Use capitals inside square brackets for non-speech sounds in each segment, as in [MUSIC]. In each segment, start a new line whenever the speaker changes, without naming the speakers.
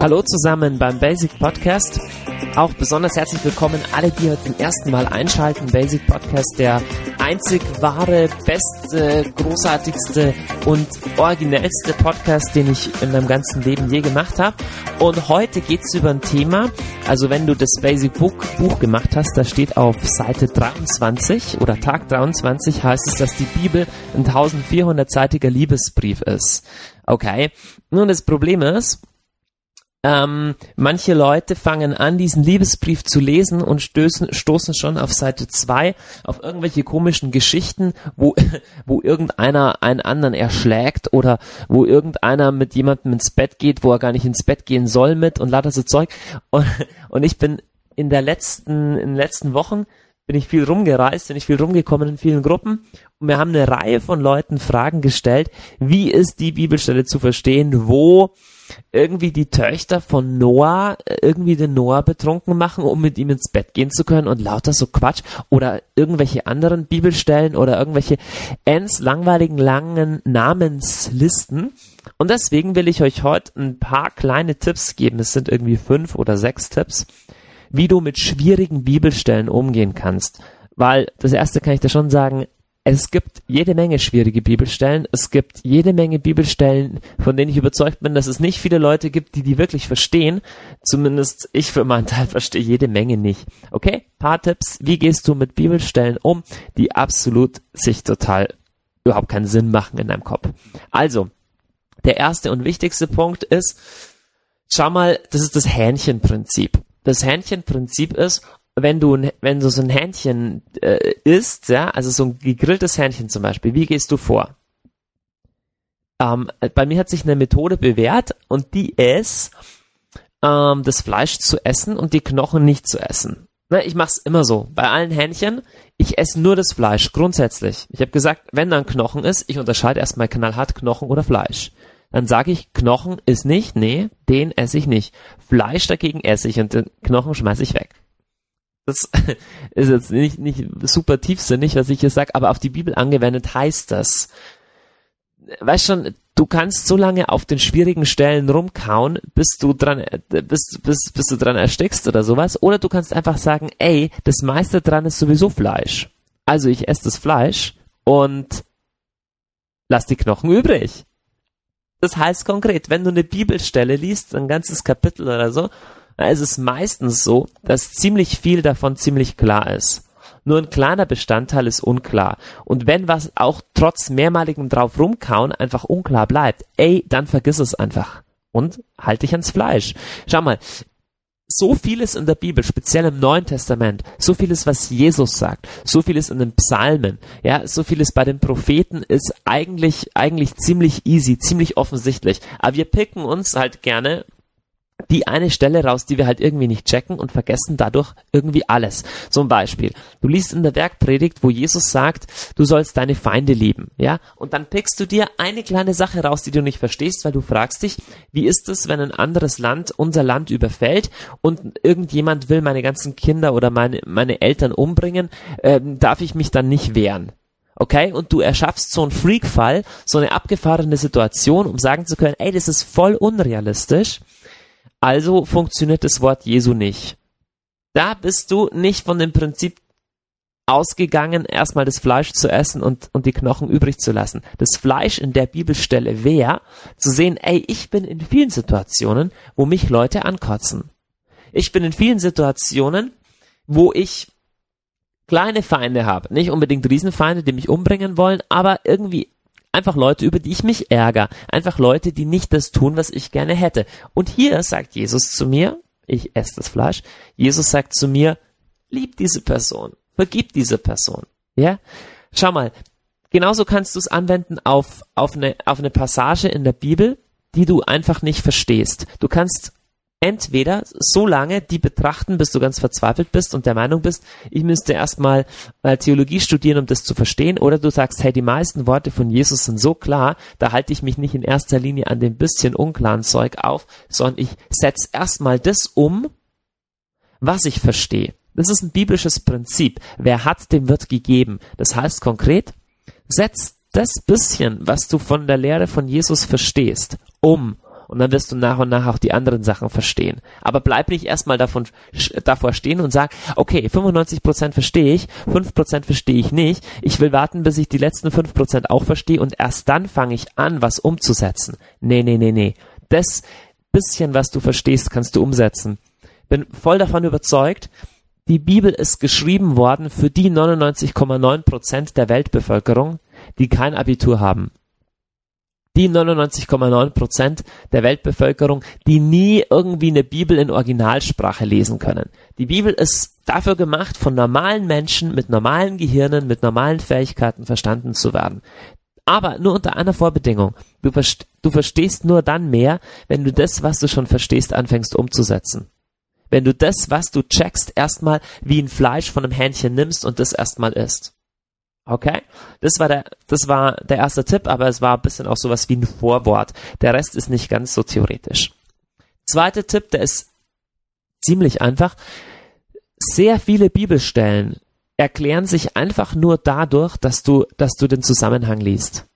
Hallo zusammen beim Basic Podcast. Auch besonders herzlich willkommen alle, die heute zum ersten Mal einschalten. Basic Podcast, der einzig wahre, beste, großartigste und originellste Podcast, den ich in meinem ganzen Leben je gemacht habe. Und heute geht's über ein Thema, also wenn du das Basic Book Buch gemacht hast, da steht auf Seite 23 oder Tag 23 heißt es, dass die Bibel ein 1400-seitiger Liebesbrief ist. Okay. Nun, das Problem ist, ähm, manche Leute fangen an, diesen Liebesbrief zu lesen und stößen, stoßen schon auf Seite 2 auf irgendwelche komischen Geschichten, wo, [LAUGHS] wo irgendeiner einen anderen erschlägt oder wo irgendeiner mit jemandem ins Bett geht, wo er gar nicht ins Bett gehen soll mit und lauter so Zeug. Und, und ich bin in der letzten, in den letzten Wochen bin ich viel rumgereist, bin ich viel rumgekommen in vielen Gruppen und wir haben eine Reihe von Leuten Fragen gestellt, wie ist die Bibelstelle zu verstehen, wo irgendwie die Töchter von Noah äh, irgendwie den Noah betrunken machen, um mit ihm ins Bett gehen zu können und lauter so Quatsch oder irgendwelche anderen Bibelstellen oder irgendwelche ends langweiligen langen Namenslisten. Und deswegen will ich euch heute ein paar kleine Tipps geben. Es sind irgendwie fünf oder sechs Tipps, wie du mit schwierigen Bibelstellen umgehen kannst. Weil das erste kann ich dir schon sagen, es gibt jede Menge schwierige Bibelstellen. Es gibt jede Menge Bibelstellen, von denen ich überzeugt bin, dass es nicht viele Leute gibt, die die wirklich verstehen. Zumindest ich für meinen Teil [LAUGHS] verstehe jede Menge nicht. Okay? Paar Tipps. Wie gehst du mit Bibelstellen um, die absolut sich total überhaupt keinen Sinn machen in deinem Kopf? Also, der erste und wichtigste Punkt ist, schau mal, das ist das Hähnchenprinzip. Das Hähnchenprinzip ist, wenn du, wenn du so ein Hähnchen äh, isst, ja, also so ein gegrilltes Hähnchen zum Beispiel, wie gehst du vor? Ähm, bei mir hat sich eine Methode bewährt und die ist, ähm, das Fleisch zu essen und die Knochen nicht zu essen. Ne, ich mach's immer so. Bei allen Hähnchen, ich esse nur das Fleisch, grundsätzlich. Ich habe gesagt, wenn da ein Knochen ist, ich unterscheide erstmal knallhart Knochen oder Fleisch. Dann sage ich, Knochen ist nicht, nee, den esse ich nicht. Fleisch dagegen esse ich und den Knochen schmeiße ich weg. Das [LAUGHS] ist jetzt nicht, nicht super tiefsinnig, was ich hier sage, aber auf die Bibel angewendet heißt das. Weißt schon, du kannst so lange auf den schwierigen Stellen rumkauen, bis du dran, bis, bis, bis du dran erstickst oder sowas. Oder du kannst einfach sagen, ey, das meiste dran ist sowieso Fleisch. Also ich esse das Fleisch und lass die Knochen übrig. Das heißt konkret, wenn du eine Bibelstelle liest, ein ganzes Kapitel oder so, ist es meistens so, dass ziemlich viel davon ziemlich klar ist. Nur ein kleiner Bestandteil ist unklar. Und wenn was auch trotz mehrmaligem drauf rumkauen einfach unklar bleibt, ey, dann vergiss es einfach. Und halt dich ans Fleisch. Schau mal, so vieles in der Bibel, speziell im Neuen Testament, so vieles, was Jesus sagt, so vieles in den Psalmen, ja, so vieles bei den Propheten ist eigentlich, eigentlich ziemlich easy, ziemlich offensichtlich. Aber wir picken uns halt gerne die eine Stelle raus, die wir halt irgendwie nicht checken und vergessen dadurch irgendwie alles. Zum Beispiel, du liest in der Werkpredigt, wo Jesus sagt, du sollst deine Feinde lieben, ja, und dann pickst du dir eine kleine Sache raus, die du nicht verstehst, weil du fragst dich, wie ist es, wenn ein anderes Land unser Land überfällt und irgendjemand will meine ganzen Kinder oder meine, meine Eltern umbringen, ähm, darf ich mich dann nicht wehren? okay? Und du erschaffst so einen Freak-Fall, so eine abgefahrene Situation, um sagen zu können, ey, das ist voll unrealistisch. Also funktioniert das Wort Jesu nicht. Da bist du nicht von dem Prinzip ausgegangen, erstmal das Fleisch zu essen und, und die Knochen übrig zu lassen. Das Fleisch in der Bibelstelle wäre, zu sehen, ey, ich bin in vielen Situationen, wo mich Leute ankotzen. Ich bin in vielen Situationen, wo ich kleine Feinde habe. Nicht unbedingt Riesenfeinde, die mich umbringen wollen, aber irgendwie Einfach Leute, über die ich mich ärgere. Einfach Leute, die nicht das tun, was ich gerne hätte. Und hier sagt Jesus zu mir, ich esse das Fleisch, Jesus sagt zu mir, lieb diese Person, vergib diese Person. Ja? Schau mal, genauso kannst du es anwenden auf, auf, eine, auf eine Passage in der Bibel, die du einfach nicht verstehst. Du kannst entweder so lange die betrachten, bis du ganz verzweifelt bist und der Meinung bist, ich müsste erstmal äh, Theologie studieren, um das zu verstehen, oder du sagst, hey, die meisten Worte von Jesus sind so klar, da halte ich mich nicht in erster Linie an dem bisschen unklaren Zeug auf, sondern ich setze erstmal das um, was ich verstehe. Das ist ein biblisches Prinzip. Wer hat, dem wird gegeben. Das heißt konkret, setz das bisschen, was du von der Lehre von Jesus verstehst, um und dann wirst du nach und nach auch die anderen Sachen verstehen. Aber bleib nicht erstmal davon, davor stehen und sag, okay, 95% verstehe ich, 5% verstehe ich nicht. Ich will warten, bis ich die letzten 5% auch verstehe und erst dann fange ich an, was umzusetzen. Nee, nee, nee, nee. Das bisschen, was du verstehst, kannst du umsetzen. Bin voll davon überzeugt, die Bibel ist geschrieben worden für die 99,9% der Weltbevölkerung, die kein Abitur haben die 99,9 Prozent der Weltbevölkerung, die nie irgendwie eine Bibel in Originalsprache lesen können. Die Bibel ist dafür gemacht, von normalen Menschen mit normalen Gehirnen, mit normalen Fähigkeiten verstanden zu werden. Aber nur unter einer Vorbedingung. Du, du verstehst nur dann mehr, wenn du das, was du schon verstehst, anfängst umzusetzen. Wenn du das, was du checkst, erstmal wie ein Fleisch von einem Hähnchen nimmst und das erstmal isst. Okay? Das war der, das war der erste Tipp, aber es war ein bisschen auch sowas wie ein Vorwort. Der Rest ist nicht ganz so theoretisch. Zweiter Tipp, der ist ziemlich einfach. Sehr viele Bibelstellen erklären sich einfach nur dadurch, dass du, dass du den Zusammenhang liest.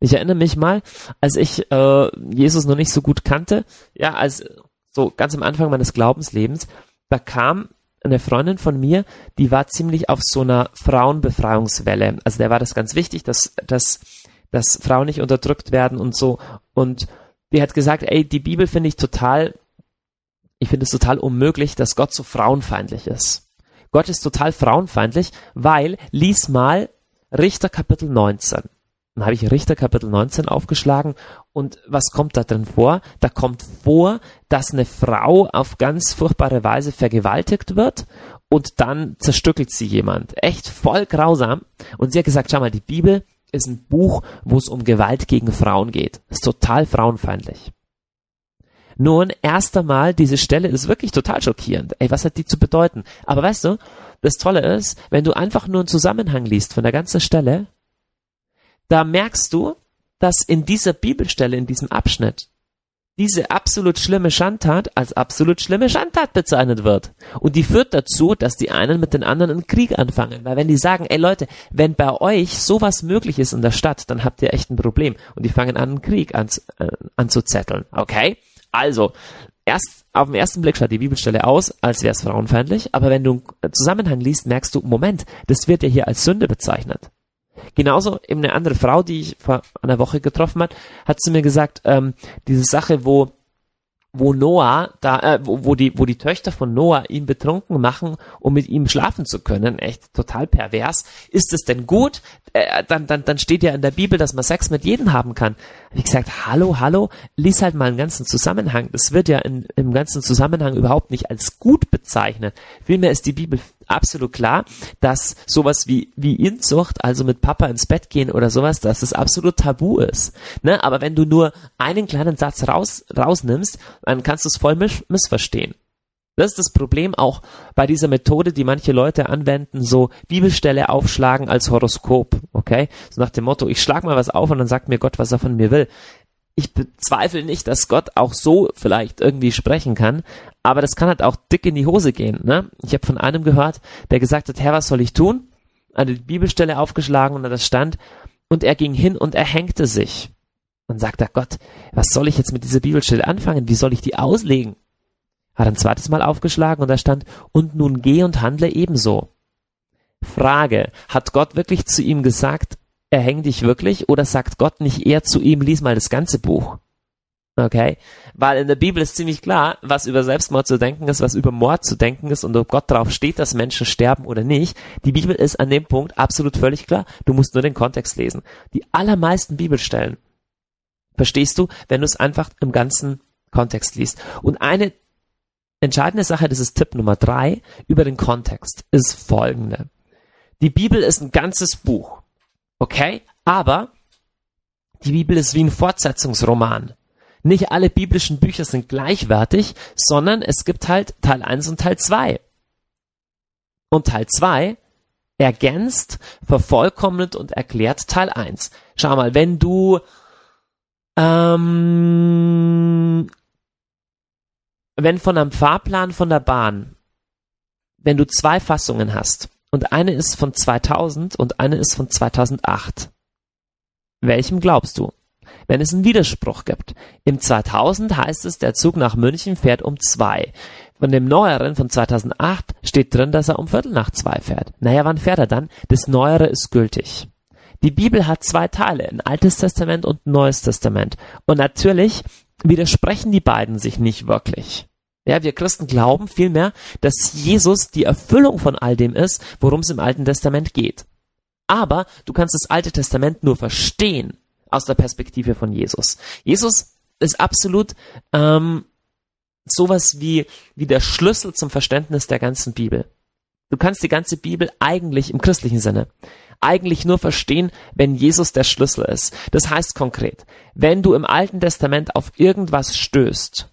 Ich erinnere mich mal, als ich äh, Jesus noch nicht so gut kannte, ja, als so ganz am Anfang meines Glaubenslebens, da kam eine Freundin von mir, die war ziemlich auf so einer Frauenbefreiungswelle. Also der war das ganz wichtig, dass, dass, dass Frauen nicht unterdrückt werden und so. Und die hat gesagt, ey, die Bibel finde ich total, ich finde es total unmöglich, dass Gott so frauenfeindlich ist. Gott ist total frauenfeindlich, weil, lies mal Richter Kapitel 19. Dann habe ich Richter Kapitel 19 aufgeschlagen und was kommt da drin vor? Da kommt vor, dass eine Frau auf ganz furchtbare Weise vergewaltigt wird und dann zerstückelt sie jemand. Echt voll grausam. Und sie hat gesagt, schau mal, die Bibel ist ein Buch, wo es um Gewalt gegen Frauen geht. Ist total frauenfeindlich. Nun, erst einmal, diese Stelle ist wirklich total schockierend. Ey, was hat die zu bedeuten? Aber weißt du, das Tolle ist, wenn du einfach nur einen Zusammenhang liest von der ganzen Stelle, da merkst du, dass in dieser Bibelstelle, in diesem Abschnitt, diese absolut schlimme Schandtat als absolut schlimme Schandtat bezeichnet wird. Und die führt dazu, dass die einen mit den anderen einen Krieg anfangen. Weil wenn die sagen, ey Leute, wenn bei euch sowas möglich ist in der Stadt, dann habt ihr echt ein Problem. Und die fangen an, einen Krieg an, äh, anzuzetteln. Okay? Also, erst auf den ersten Blick schaut die Bibelstelle aus, als wäre es frauenfeindlich, aber wenn du einen Zusammenhang liest, merkst du, Moment, das wird ja hier als Sünde bezeichnet. Genauso eben eine andere Frau, die ich vor einer Woche getroffen hat, hat zu mir gesagt, ähm, diese Sache, wo wo Noah da, äh, wo, wo die, wo die Töchter von Noah ihn betrunken machen, um mit ihm schlafen zu können, echt total pervers. Ist es denn gut? Äh, dann, dann, dann steht ja in der Bibel, dass man Sex mit jedem haben kann. Hab ich gesagt, hallo, hallo, lies halt mal einen ganzen Zusammenhang. Das wird ja in, im ganzen Zusammenhang überhaupt nicht als gut bezeichnet. Vielmehr ist die Bibel absolut klar, dass sowas wie, wie Inzucht, also mit Papa ins Bett gehen oder sowas, dass es absolut tabu ist. Ne? Aber wenn du nur einen kleinen Satz raus, rausnimmst, dann kannst du es voll miss missverstehen. Das ist das Problem auch bei dieser Methode, die manche Leute anwenden, so Bibelstelle aufschlagen als Horoskop, okay? So nach dem Motto, ich schlag mal was auf und dann sagt mir Gott, was er von mir will ich bezweifle nicht, dass Gott auch so vielleicht irgendwie sprechen kann, aber das kann halt auch dick in die Hose gehen. Ne? Ich habe von einem gehört, der gesagt hat, Herr, was soll ich tun? Eine Bibelstelle aufgeschlagen und da stand, und er ging hin und er hängte sich. Dann sagt er, Gott, was soll ich jetzt mit dieser Bibelstelle anfangen? Wie soll ich die auslegen? Hat ein zweites Mal aufgeschlagen und da stand, und nun geh und handle ebenso. Frage, hat Gott wirklich zu ihm gesagt, erhäng dich wirklich oder sagt Gott nicht eher zu ihm, lies mal das ganze Buch? Okay? Weil in der Bibel ist ziemlich klar, was über Selbstmord zu denken ist, was über Mord zu denken ist und ob Gott darauf steht, dass Menschen sterben oder nicht. Die Bibel ist an dem Punkt absolut völlig klar. Du musst nur den Kontext lesen. Die allermeisten Bibelstellen verstehst du, wenn du es einfach im ganzen Kontext liest. Und eine entscheidende Sache, das ist Tipp Nummer drei, über den Kontext, ist folgende. Die Bibel ist ein ganzes Buch. Okay? Aber die Bibel ist wie ein Fortsetzungsroman. Nicht alle biblischen Bücher sind gleichwertig, sondern es gibt halt Teil 1 und Teil 2. Und Teil 2 ergänzt, vervollkommnet und erklärt Teil 1. Schau mal, wenn du ähm, wenn von einem Fahrplan von der Bahn, wenn du zwei Fassungen hast, und eine ist von 2000 und eine ist von 2008. Welchem glaubst du? Wenn es einen Widerspruch gibt. Im 2000 heißt es, der Zug nach München fährt um zwei. Von dem neueren von 2008 steht drin, dass er um Viertel nach zwei fährt. Naja, wann fährt er dann? Das neuere ist gültig. Die Bibel hat zwei Teile, ein Altes Testament und ein Neues Testament. Und natürlich widersprechen die beiden sich nicht wirklich. Ja, wir Christen glauben vielmehr, dass Jesus die Erfüllung von all dem ist, worum es im Alten Testament geht. Aber du kannst das Alte Testament nur verstehen aus der Perspektive von Jesus. Jesus ist absolut ähm, sowas wie, wie der Schlüssel zum Verständnis der ganzen Bibel. Du kannst die ganze Bibel eigentlich im christlichen Sinne eigentlich nur verstehen, wenn Jesus der Schlüssel ist. Das heißt konkret, wenn du im Alten Testament auf irgendwas stößt,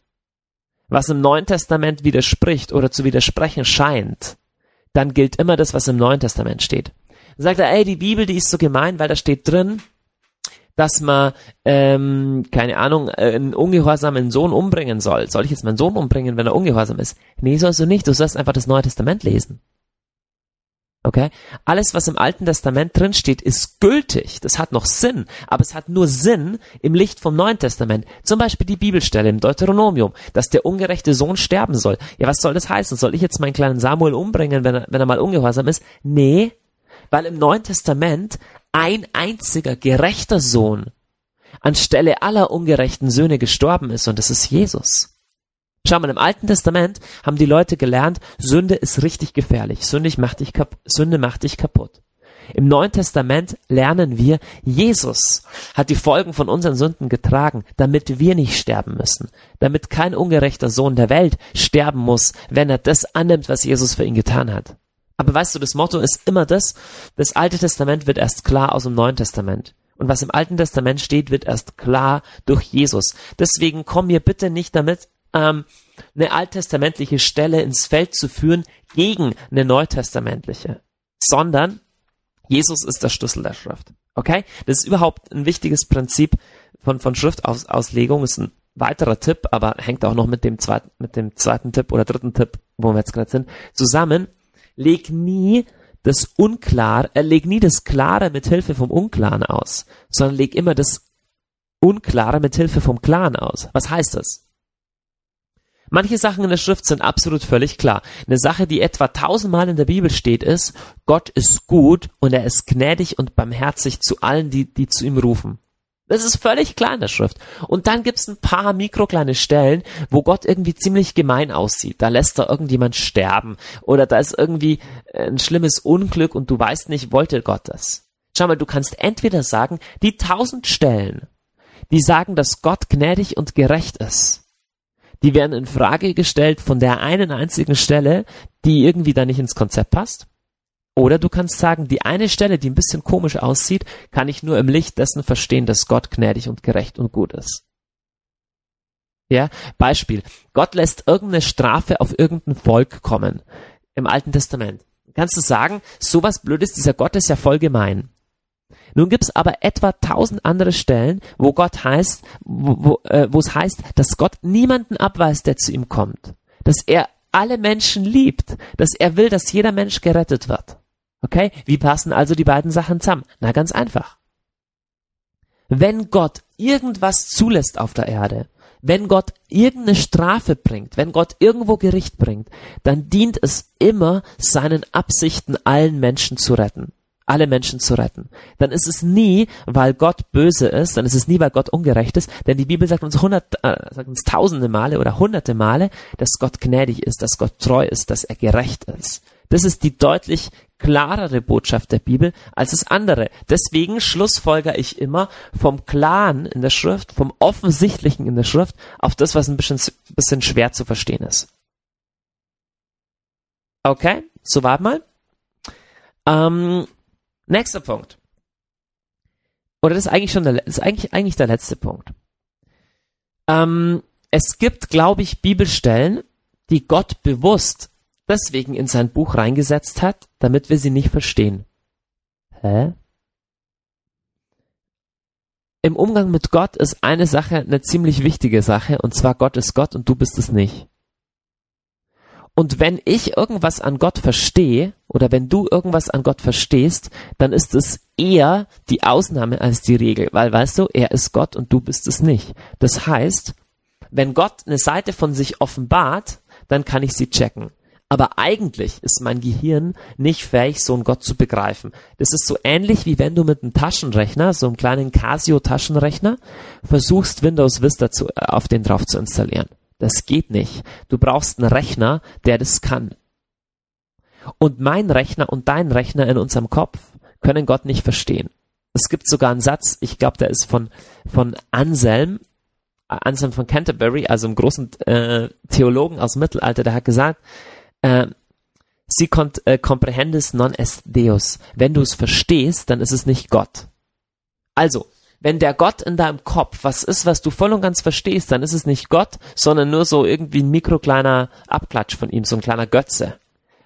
was im Neuen Testament widerspricht oder zu widersprechen scheint, dann gilt immer das, was im Neuen Testament steht. Dann sagt er, ey, die Bibel, die ist so gemein, weil da steht drin, dass man, ähm, keine Ahnung, äh, einen ungehorsamen Sohn umbringen soll. Soll ich jetzt meinen Sohn umbringen, wenn er ungehorsam ist? Nee, sollst du nicht. Du sollst einfach das Neue Testament lesen. Okay? Alles, was im Alten Testament drin steht, ist gültig. Das hat noch Sinn. Aber es hat nur Sinn im Licht vom Neuen Testament. Zum Beispiel die Bibelstelle im Deuteronomium, dass der ungerechte Sohn sterben soll. Ja, was soll das heißen? Soll ich jetzt meinen kleinen Samuel umbringen, wenn er, wenn er mal ungehorsam ist? Nee. Weil im Neuen Testament ein einziger gerechter Sohn anstelle aller ungerechten Söhne gestorben ist und das ist Jesus. Schau mal, im Alten Testament haben die Leute gelernt, Sünde ist richtig gefährlich. Sünde macht dich, kap Sünde macht dich kaputt. Im Neuen Testament lernen wir, Jesus hat die Folgen von unseren Sünden getragen, damit wir nicht sterben müssen, damit kein ungerechter Sohn der Welt sterben muss, wenn er das annimmt, was Jesus für ihn getan hat. Aber weißt du, das Motto ist immer das, das Alte Testament wird erst klar aus dem Neuen Testament. Und was im Alten Testament steht, wird erst klar durch Jesus. Deswegen komm mir bitte nicht damit, ähm, eine alttestamentliche Stelle ins Feld zu führen gegen eine neutestamentliche, sondern Jesus ist der Schlüssel der Schrift. Okay? Das ist überhaupt ein wichtiges Prinzip von, von Schriftauslegung, ist ein weiterer Tipp, aber hängt auch noch mit dem zweiten, mit dem zweiten Tipp oder dritten Tipp, wo wir jetzt gerade sind, zusammen. Leg nie das Unklar, äh, leg nie das Klare mit Hilfe vom Unklaren aus, sondern leg immer das Unklare mit Hilfe vom Klaren aus. Was heißt das? Manche Sachen in der Schrift sind absolut völlig klar. Eine Sache, die etwa tausendmal in der Bibel steht, ist, Gott ist gut und er ist gnädig und barmherzig zu allen, die, die zu ihm rufen. Das ist völlig klar in der Schrift. Und dann gibt's ein paar mikrokleine Stellen, wo Gott irgendwie ziemlich gemein aussieht. Da lässt er irgendjemand sterben. Oder da ist irgendwie ein schlimmes Unglück und du weißt nicht, wollte Gott das. Schau mal, du kannst entweder sagen, die tausend Stellen, die sagen, dass Gott gnädig und gerecht ist die werden in Frage gestellt von der einen einzigen Stelle, die irgendwie da nicht ins Konzept passt. Oder du kannst sagen, die eine Stelle, die ein bisschen komisch aussieht, kann ich nur im Licht dessen verstehen, dass Gott gnädig und gerecht und gut ist. Ja, Beispiel. Gott lässt irgendeine Strafe auf irgendein Volk kommen. Im Alten Testament. Kannst du sagen, sowas Blödes, dieser Gott ist ja voll gemein. Nun gibt es aber etwa tausend andere Stellen, wo Gott heißt, wo, wo äh, es heißt, dass Gott niemanden abweist, der zu ihm kommt. Dass er alle Menschen liebt, dass er will, dass jeder Mensch gerettet wird. Okay? Wie passen also die beiden Sachen zusammen? Na, ganz einfach. Wenn Gott irgendwas zulässt auf der Erde, wenn Gott irgendeine Strafe bringt, wenn Gott irgendwo Gericht bringt, dann dient es immer seinen Absichten, allen Menschen zu retten alle Menschen zu retten. Dann ist es nie, weil Gott böse ist, dann ist es nie, weil Gott ungerecht ist, denn die Bibel sagt uns hundert, äh, sagt uns tausende Male oder hunderte Male, dass Gott gnädig ist, dass Gott treu ist, dass er gerecht ist. Das ist die deutlich klarere Botschaft der Bibel als das andere. Deswegen schlussfolger ich immer vom Klaren in der Schrift, vom Offensichtlichen in der Schrift auf das, was ein bisschen, bisschen schwer zu verstehen ist. Okay, so war mal. Ähm, Nächster Punkt. Oder das ist eigentlich schon der, ist eigentlich, eigentlich der letzte Punkt. Ähm, es gibt, glaube ich, Bibelstellen, die Gott bewusst deswegen in sein Buch reingesetzt hat, damit wir sie nicht verstehen. Hä? Im Umgang mit Gott ist eine Sache eine ziemlich wichtige Sache, und zwar Gott ist Gott und du bist es nicht. Und wenn ich irgendwas an Gott verstehe, oder wenn du irgendwas an Gott verstehst, dann ist es eher die Ausnahme als die Regel, weil weißt du, er ist Gott und du bist es nicht. Das heißt, wenn Gott eine Seite von sich offenbart, dann kann ich sie checken. Aber eigentlich ist mein Gehirn nicht fähig, so einen Gott zu begreifen. Das ist so ähnlich wie wenn du mit einem Taschenrechner, so einem kleinen Casio Taschenrechner, versuchst Windows Vista zu, äh, auf den drauf zu installieren. Das geht nicht. Du brauchst einen Rechner, der das kann. Und mein Rechner und dein Rechner in unserem Kopf können Gott nicht verstehen. Es gibt sogar einen Satz, ich glaube, der ist von, von Anselm, Anselm von Canterbury, also einem großen äh, Theologen aus dem Mittelalter, der hat gesagt, äh, si cont, äh, comprehendes non est Deus. Wenn du es verstehst, dann ist es nicht Gott. Also, wenn der Gott in deinem Kopf was ist, was du voll und ganz verstehst, dann ist es nicht Gott, sondern nur so irgendwie ein mikrokleiner Abklatsch von ihm, so ein kleiner Götze.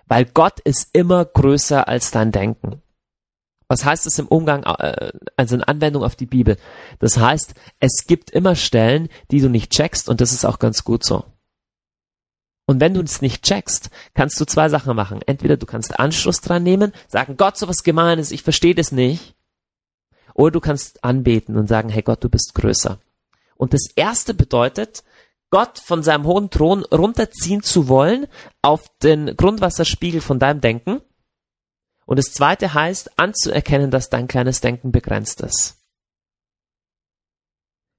Weil Gott ist immer größer als dein Denken. Was heißt es im Umgang, äh, also in Anwendung auf die Bibel? Das heißt, es gibt immer Stellen, die du nicht checkst und das ist auch ganz gut so. Und wenn du es nicht checkst, kannst du zwei Sachen machen. Entweder du kannst Anschluss dran nehmen, sagen, Gott, so was Gemeines, ich verstehe das nicht. Oder du kannst anbeten und sagen, hey Gott, du bist größer. Und das erste bedeutet, Gott von seinem hohen Thron runterziehen zu wollen auf den Grundwasserspiegel von deinem Denken. Und das zweite heißt, anzuerkennen, dass dein kleines Denken begrenzt ist.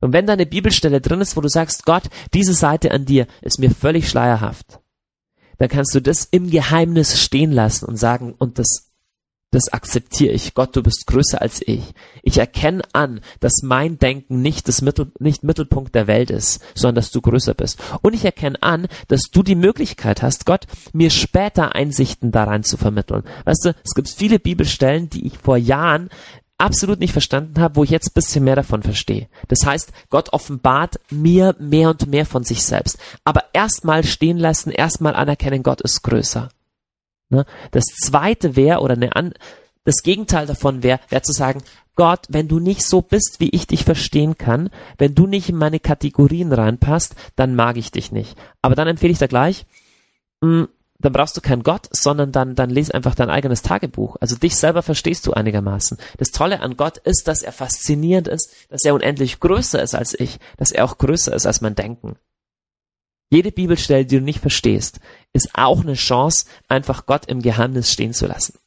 Und wenn da eine Bibelstelle drin ist, wo du sagst, Gott, diese Seite an dir ist mir völlig schleierhaft, dann kannst du das im Geheimnis stehen lassen und sagen, und das, das akzeptiere ich. Gott, du bist größer als ich. Ich erkenne an, dass mein Denken nicht das Mittel, nicht Mittelpunkt der Welt ist, sondern dass du größer bist. Und ich erkenne an, dass du die Möglichkeit hast, Gott, mir später Einsichten da rein zu vermitteln. Weißt du, es gibt viele Bibelstellen, die ich vor Jahren absolut nicht verstanden habe, wo ich jetzt bisschen mehr davon verstehe. Das heißt, Gott offenbart mir mehr und mehr von sich selbst. Aber erstmal stehen lassen, erstmal anerkennen, Gott ist größer. Ne? Das zweite wäre, oder eine An das Gegenteil davon wäre, wäre zu sagen, Gott, wenn du nicht so bist, wie ich dich verstehen kann, wenn du nicht in meine Kategorien reinpasst, dann mag ich dich nicht. Aber dann empfehle ich da gleich, mh, mm, dann brauchst du keinen Gott, sondern dann, dann lese einfach dein eigenes Tagebuch. Also dich selber verstehst du einigermaßen. Das Tolle an Gott ist, dass er faszinierend ist, dass er unendlich größer ist als ich, dass er auch größer ist als mein Denken. Jede Bibelstelle, die du nicht verstehst, ist auch eine Chance, einfach Gott im Geheimnis stehen zu lassen.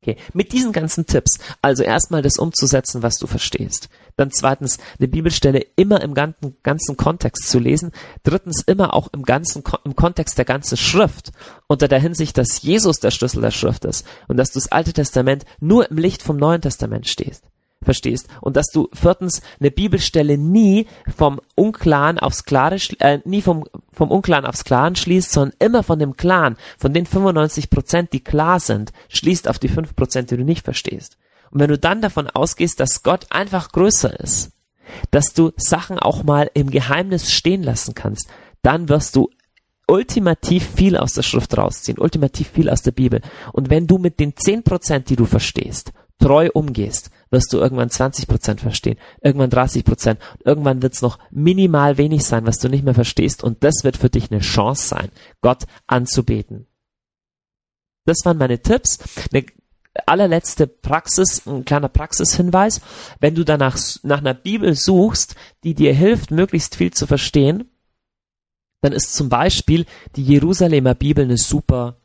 Okay, mit diesen ganzen Tipps, also erstmal das umzusetzen, was du verstehst. Dann zweitens, eine Bibelstelle immer im ganzen, ganzen Kontext zu lesen. Drittens, immer auch im ganzen, im Kontext der ganzen Schrift. Unter der Hinsicht, dass Jesus der Schlüssel der Schrift ist. Und dass du das Alte Testament nur im Licht vom Neuen Testament stehst verstehst und dass du viertens eine Bibelstelle nie vom Unklaren aufs Klare, äh, nie vom, vom Unklaren aufs Klaren schließt, sondern immer von dem Klaren, von den 95 Prozent, die klar sind, schließt auf die 5 Prozent, die du nicht verstehst. Und wenn du dann davon ausgehst, dass Gott einfach größer ist, dass du Sachen auch mal im Geheimnis stehen lassen kannst, dann wirst du ultimativ viel aus der Schrift rausziehen, ultimativ viel aus der Bibel. Und wenn du mit den 10 Prozent, die du verstehst, treu umgehst, wirst du irgendwann 20 Prozent verstehen, irgendwann 30 Prozent, irgendwann wird es noch minimal wenig sein, was du nicht mehr verstehst und das wird für dich eine Chance sein, Gott anzubeten. Das waren meine Tipps. Eine allerletzte Praxis, ein kleiner Praxishinweis. Wenn du danach nach einer Bibel suchst, die dir hilft, möglichst viel zu verstehen, dann ist zum Beispiel die Jerusalemer Bibel eine super,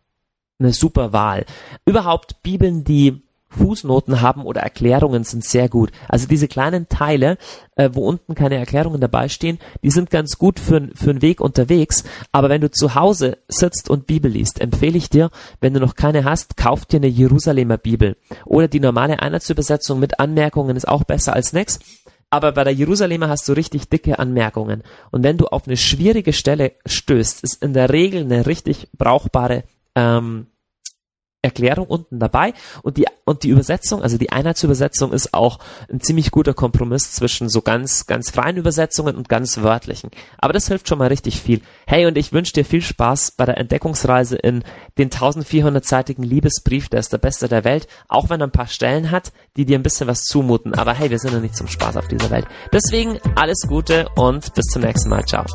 eine super Wahl. Überhaupt Bibeln, die Fußnoten haben oder Erklärungen sind sehr gut. Also diese kleinen Teile, äh, wo unten keine Erklärungen dabei stehen, die sind ganz gut für, für einen Weg unterwegs. Aber wenn du zu Hause sitzt und Bibel liest, empfehle ich dir, wenn du noch keine hast, kauf dir eine Jerusalemer Bibel. Oder die normale Einheitsübersetzung mit Anmerkungen ist auch besser als nix. Aber bei der Jerusalemer hast du richtig dicke Anmerkungen. Und wenn du auf eine schwierige Stelle stößt, ist in der Regel eine richtig brauchbare ähm, Erklärung unten dabei und die und die Übersetzung, also die Einheitsübersetzung ist auch ein ziemlich guter Kompromiss zwischen so ganz ganz freien Übersetzungen und ganz wörtlichen. Aber das hilft schon mal richtig viel. Hey und ich wünsche dir viel Spaß bei der Entdeckungsreise in den 1400-seitigen Liebesbrief, der ist der beste der Welt, auch wenn er ein paar Stellen hat, die dir ein bisschen was zumuten, aber hey, wir sind ja nicht zum Spaß auf dieser Welt. Deswegen alles Gute und bis zum nächsten Mal. Ciao.